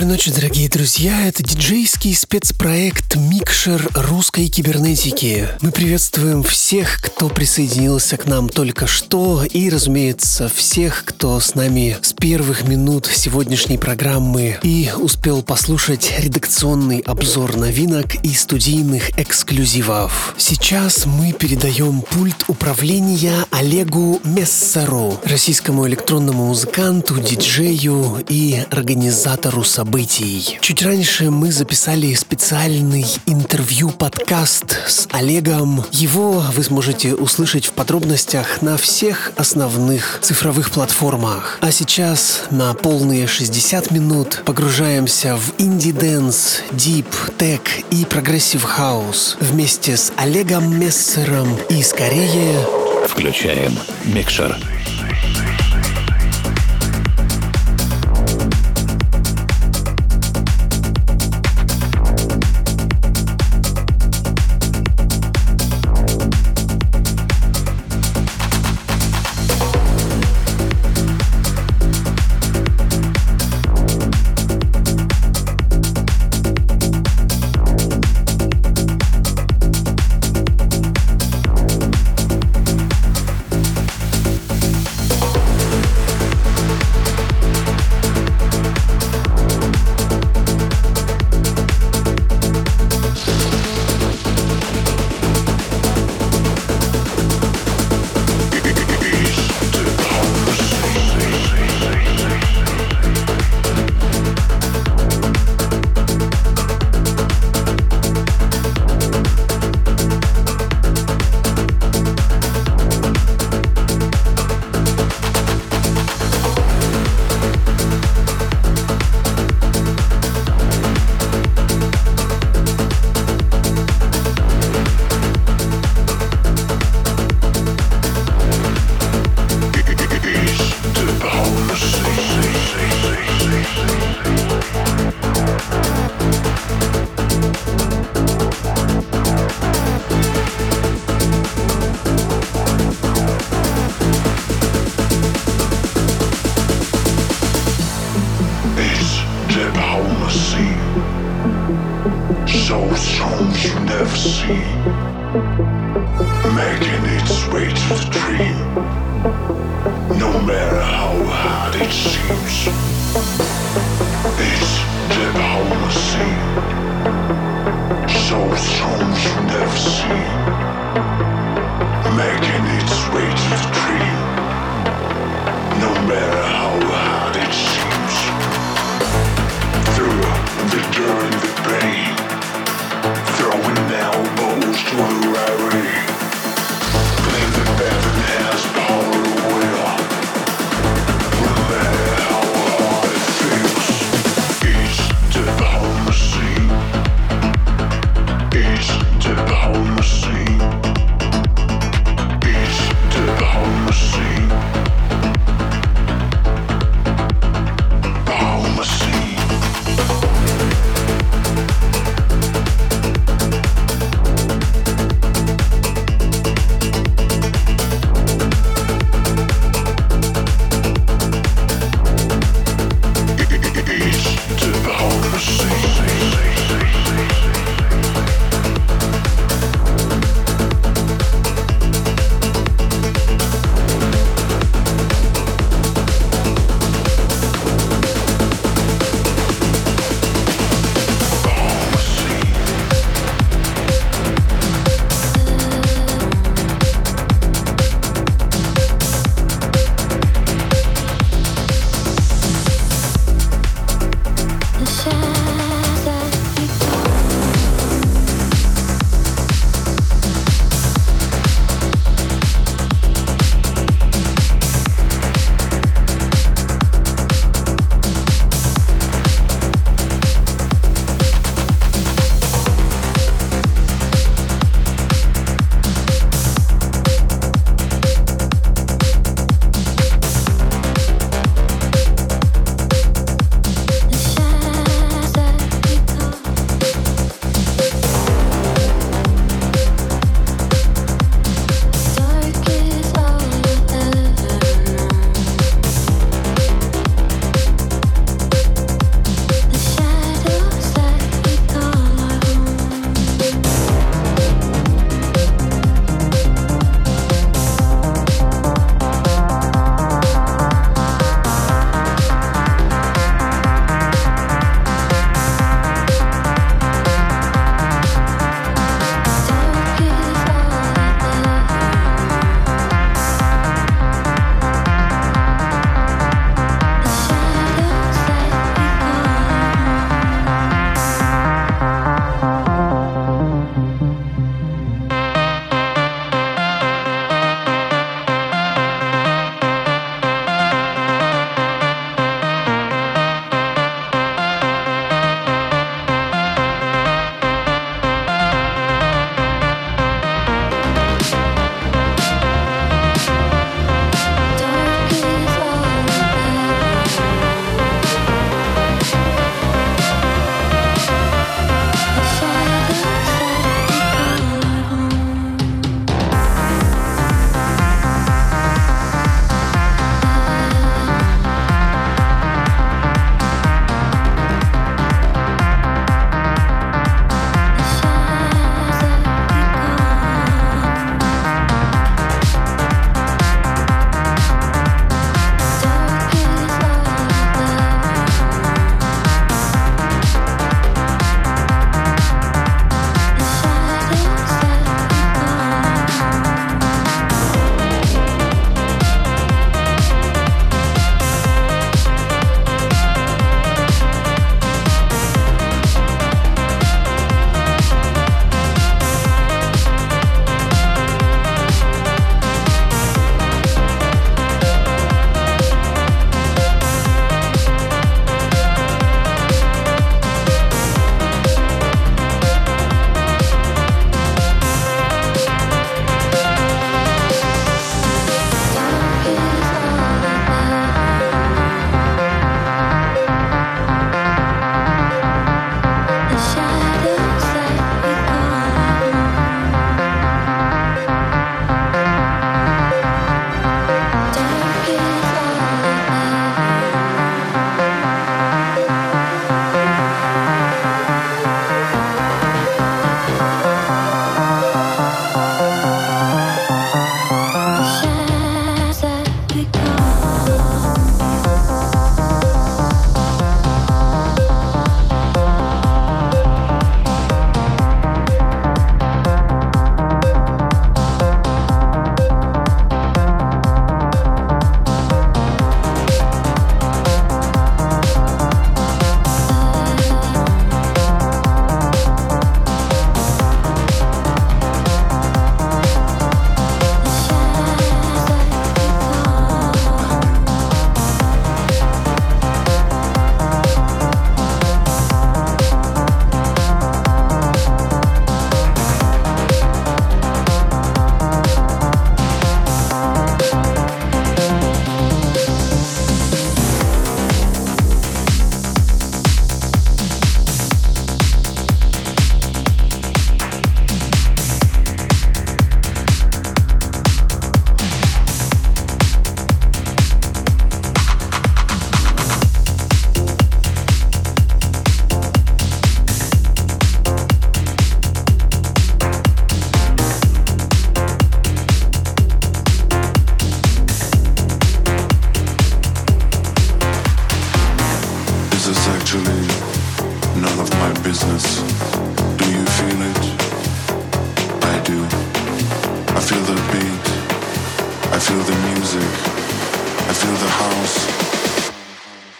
Доброй ночи, дорогие друзья. Это диджейский спецпроект «Микшер русской кибернетики». Мы приветствуем всех, кто присоединился к нам только что, и, разумеется, всех, кто с нами с первых минут сегодняшней программы и успел послушать редакционный обзор новинок и студийных эксклюзивов. Сейчас мы передаем пульт управления Олегу Мессеру, российскому электронному музыканту, диджею и организатору событий. Чуть раньше мы записали специальный интервью-подкаст с Олегом. Его вы сможете услышать в подробностях на всех основных цифровых платформах. А сейчас на полные 60 минут погружаемся в indie dance, deep, tech и progressive house вместе с Олегом Мессером и скорее... Включаем микшер.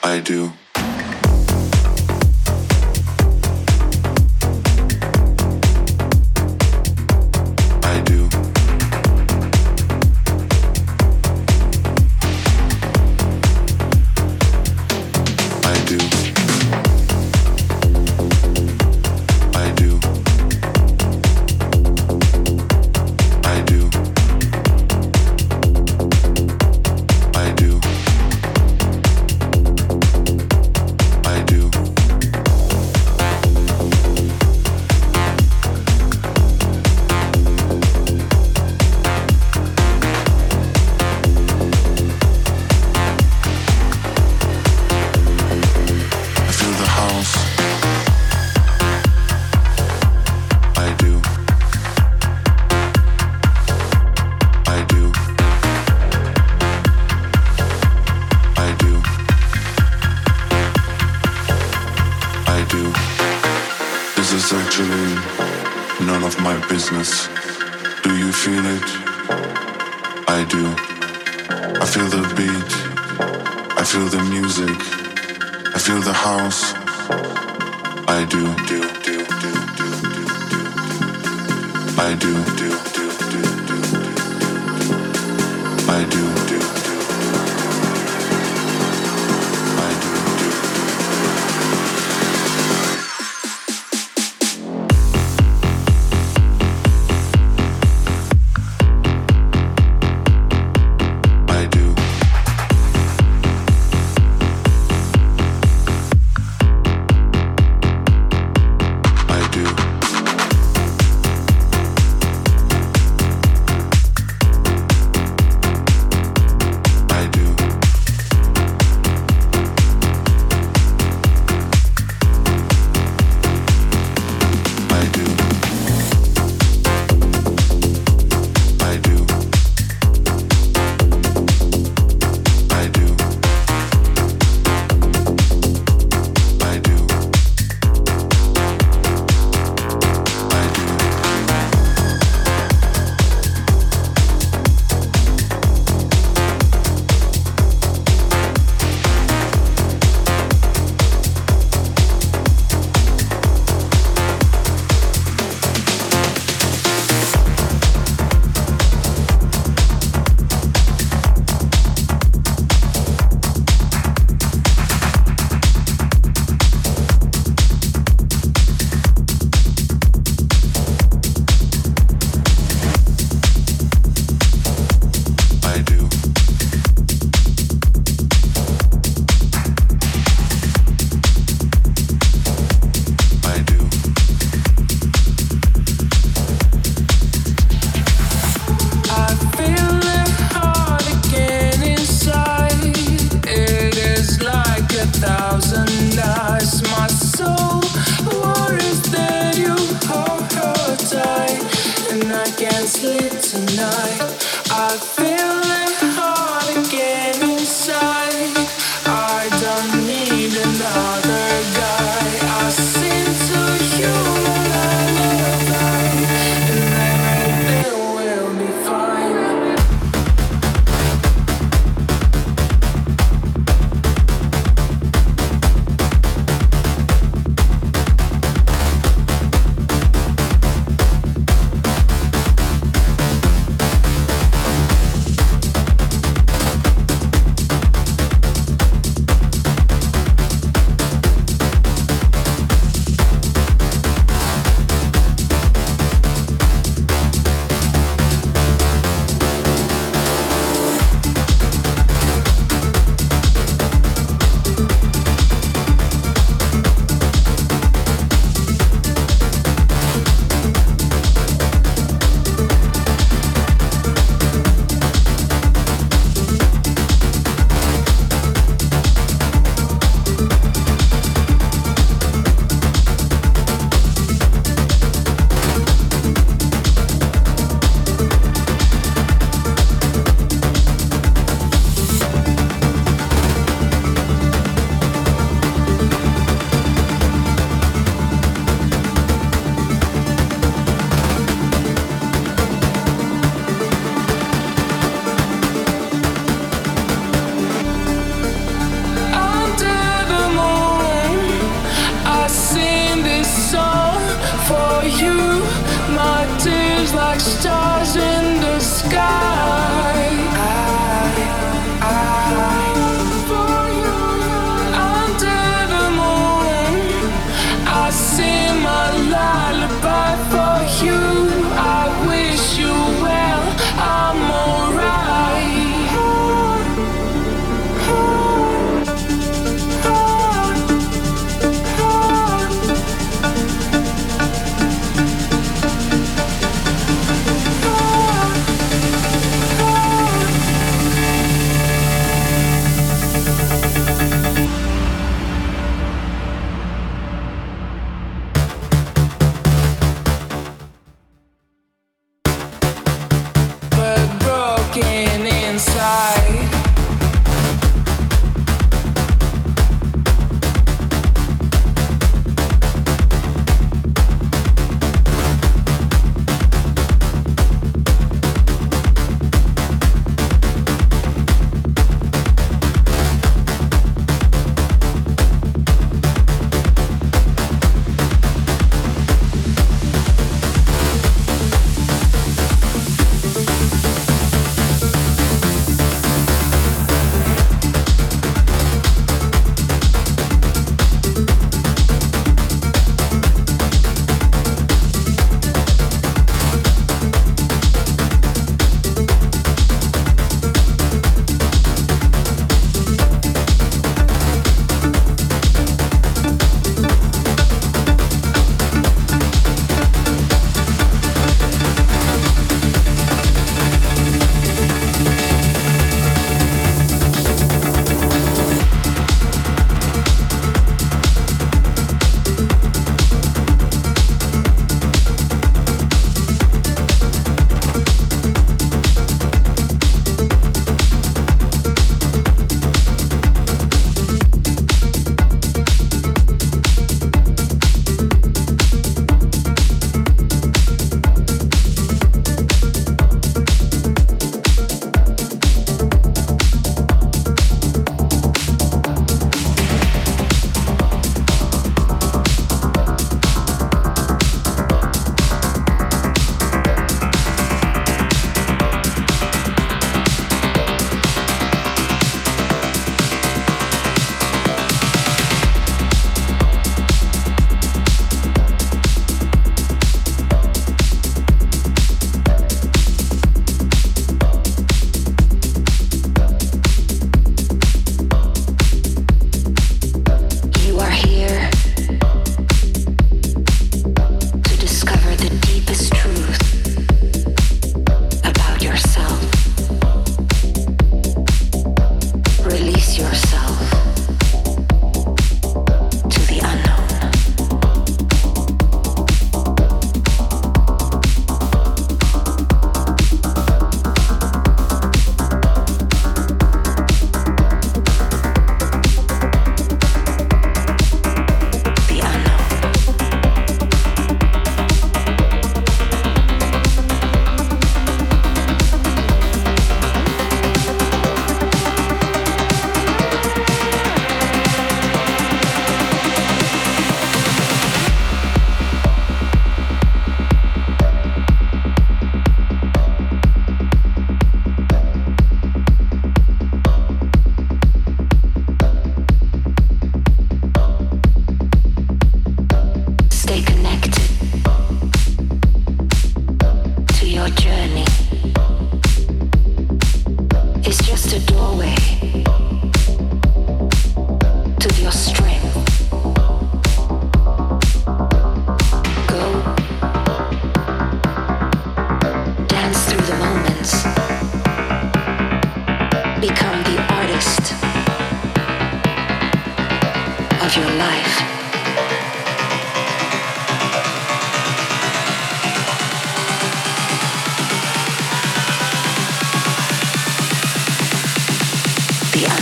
I do.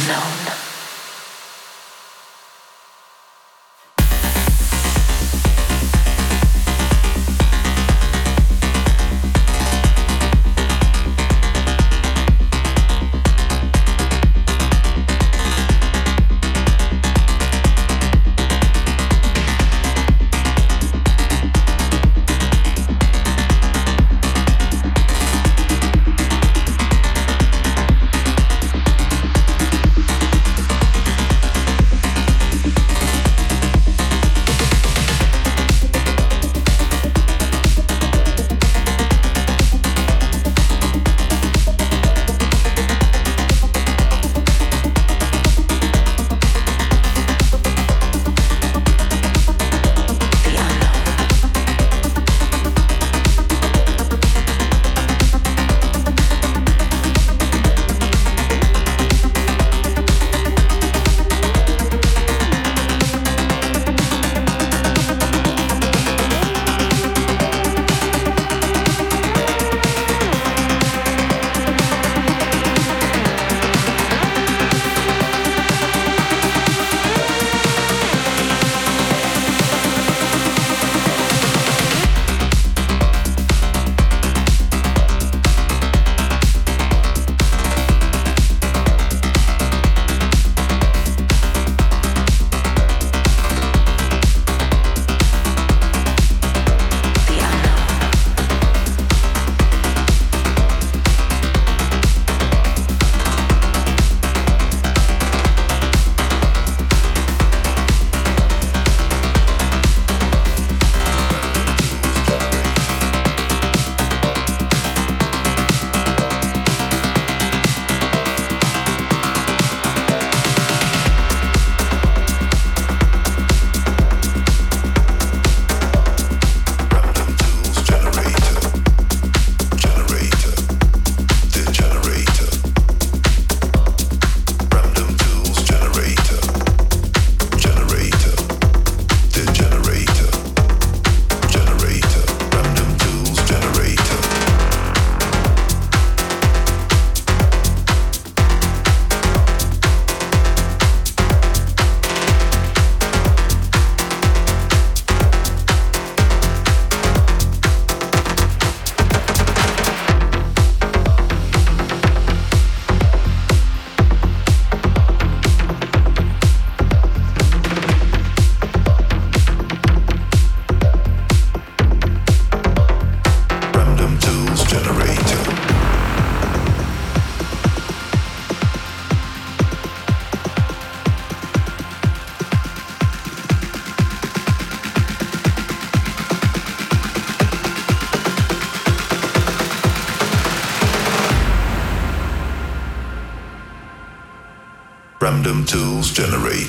zone. random tools generate.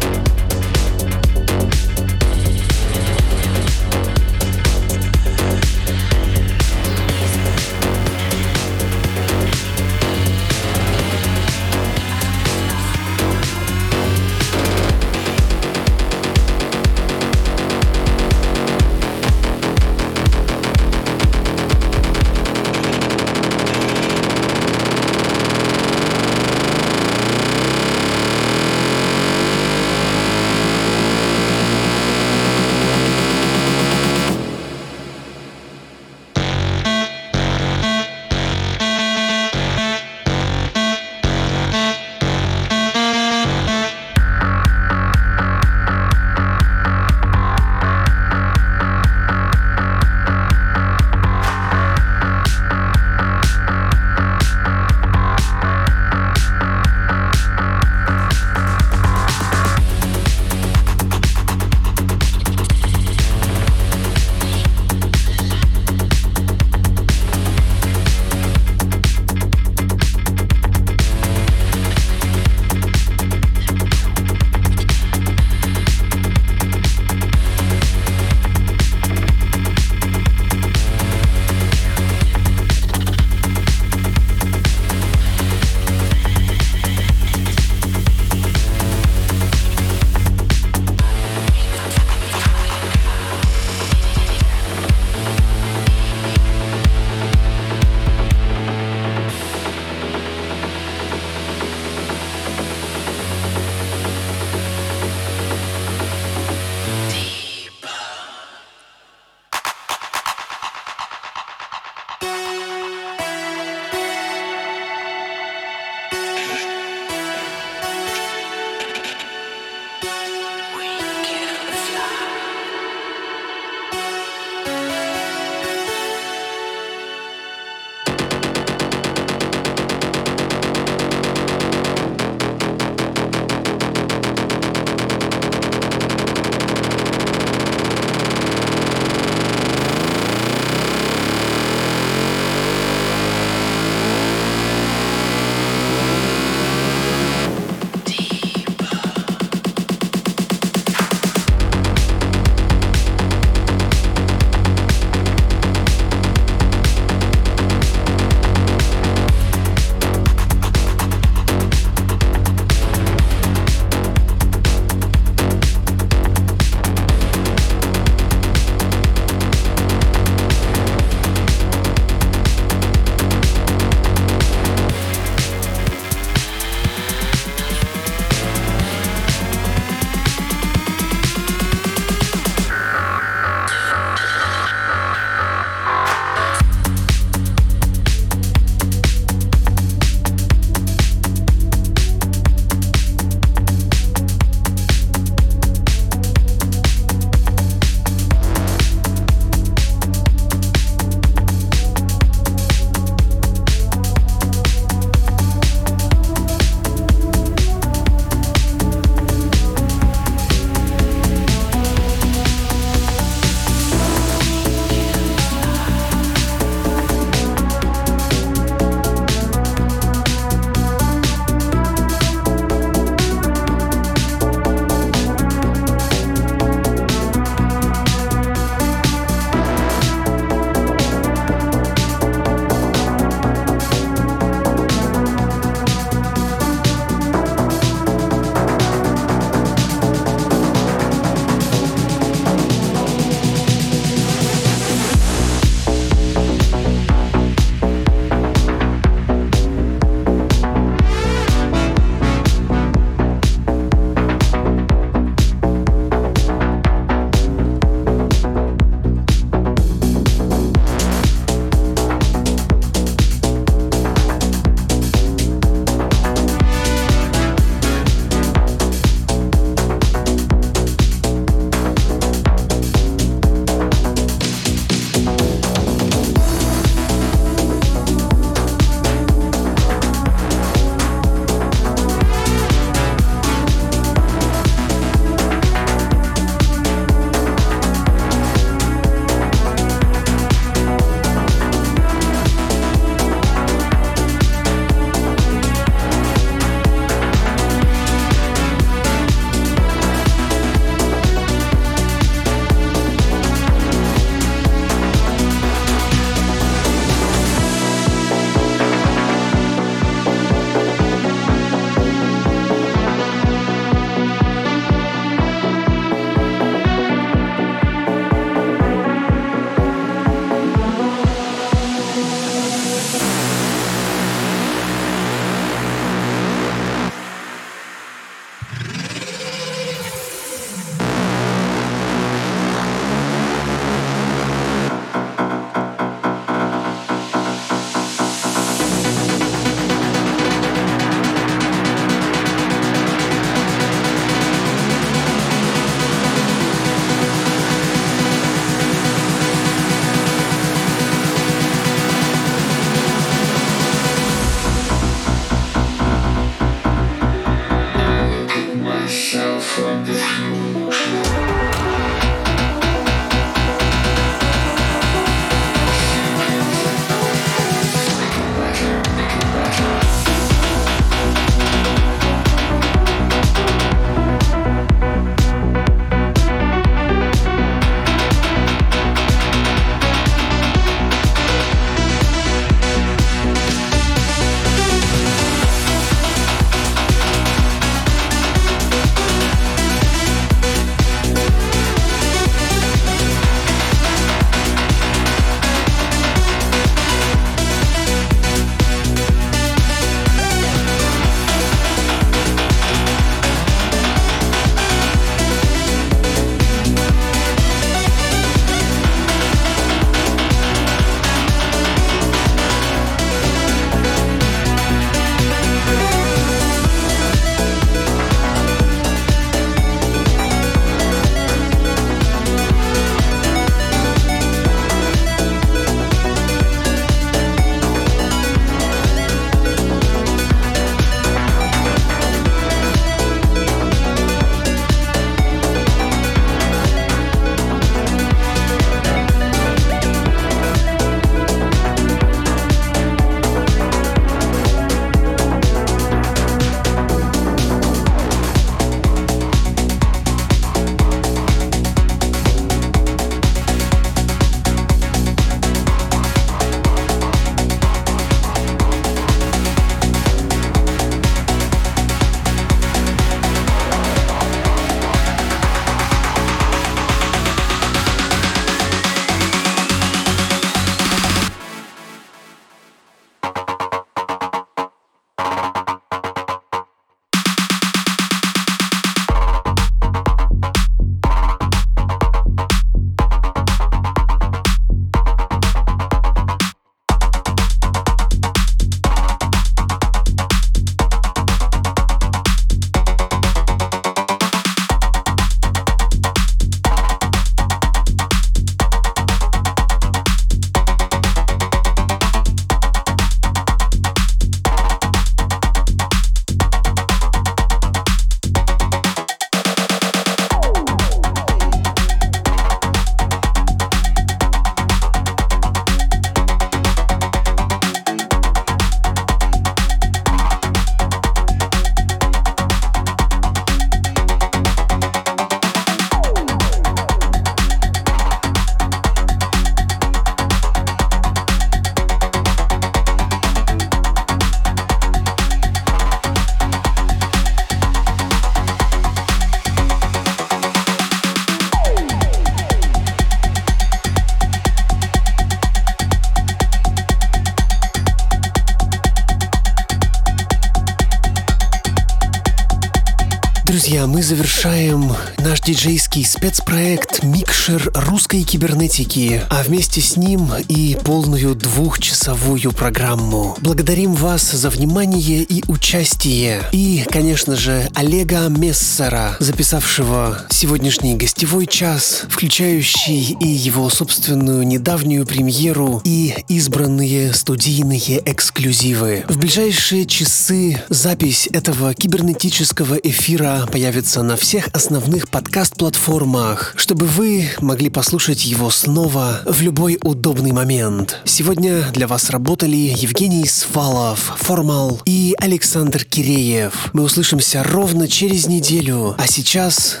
Завершаем наш диджейский спецпроект «Микшер русской кибернетики», а вместе с ним и полную двухчасовую программу. Благодарим вас за внимание и участие. И, конечно же, Олега Мессера, записавшего сегодняшний гостевой час, включающий и его собственную недавнюю премьеру, и избранные студийные эксклюзивы. В ближайшие часы запись этого кибернетического эфира появится на всех основных подкаст-платформах, чтобы вы могли послушать его снова в любой удобный момент. Сегодня для вас работали Евгений Свалов, Формал и Александр Киреев. Мы услышимся ровно через неделю, а сейчас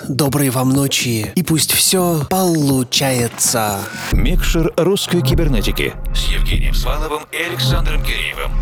доброй вам ночи и пусть все получается. Микшер русской кибернетики с Евгением Сваловым и Александром Киреевым.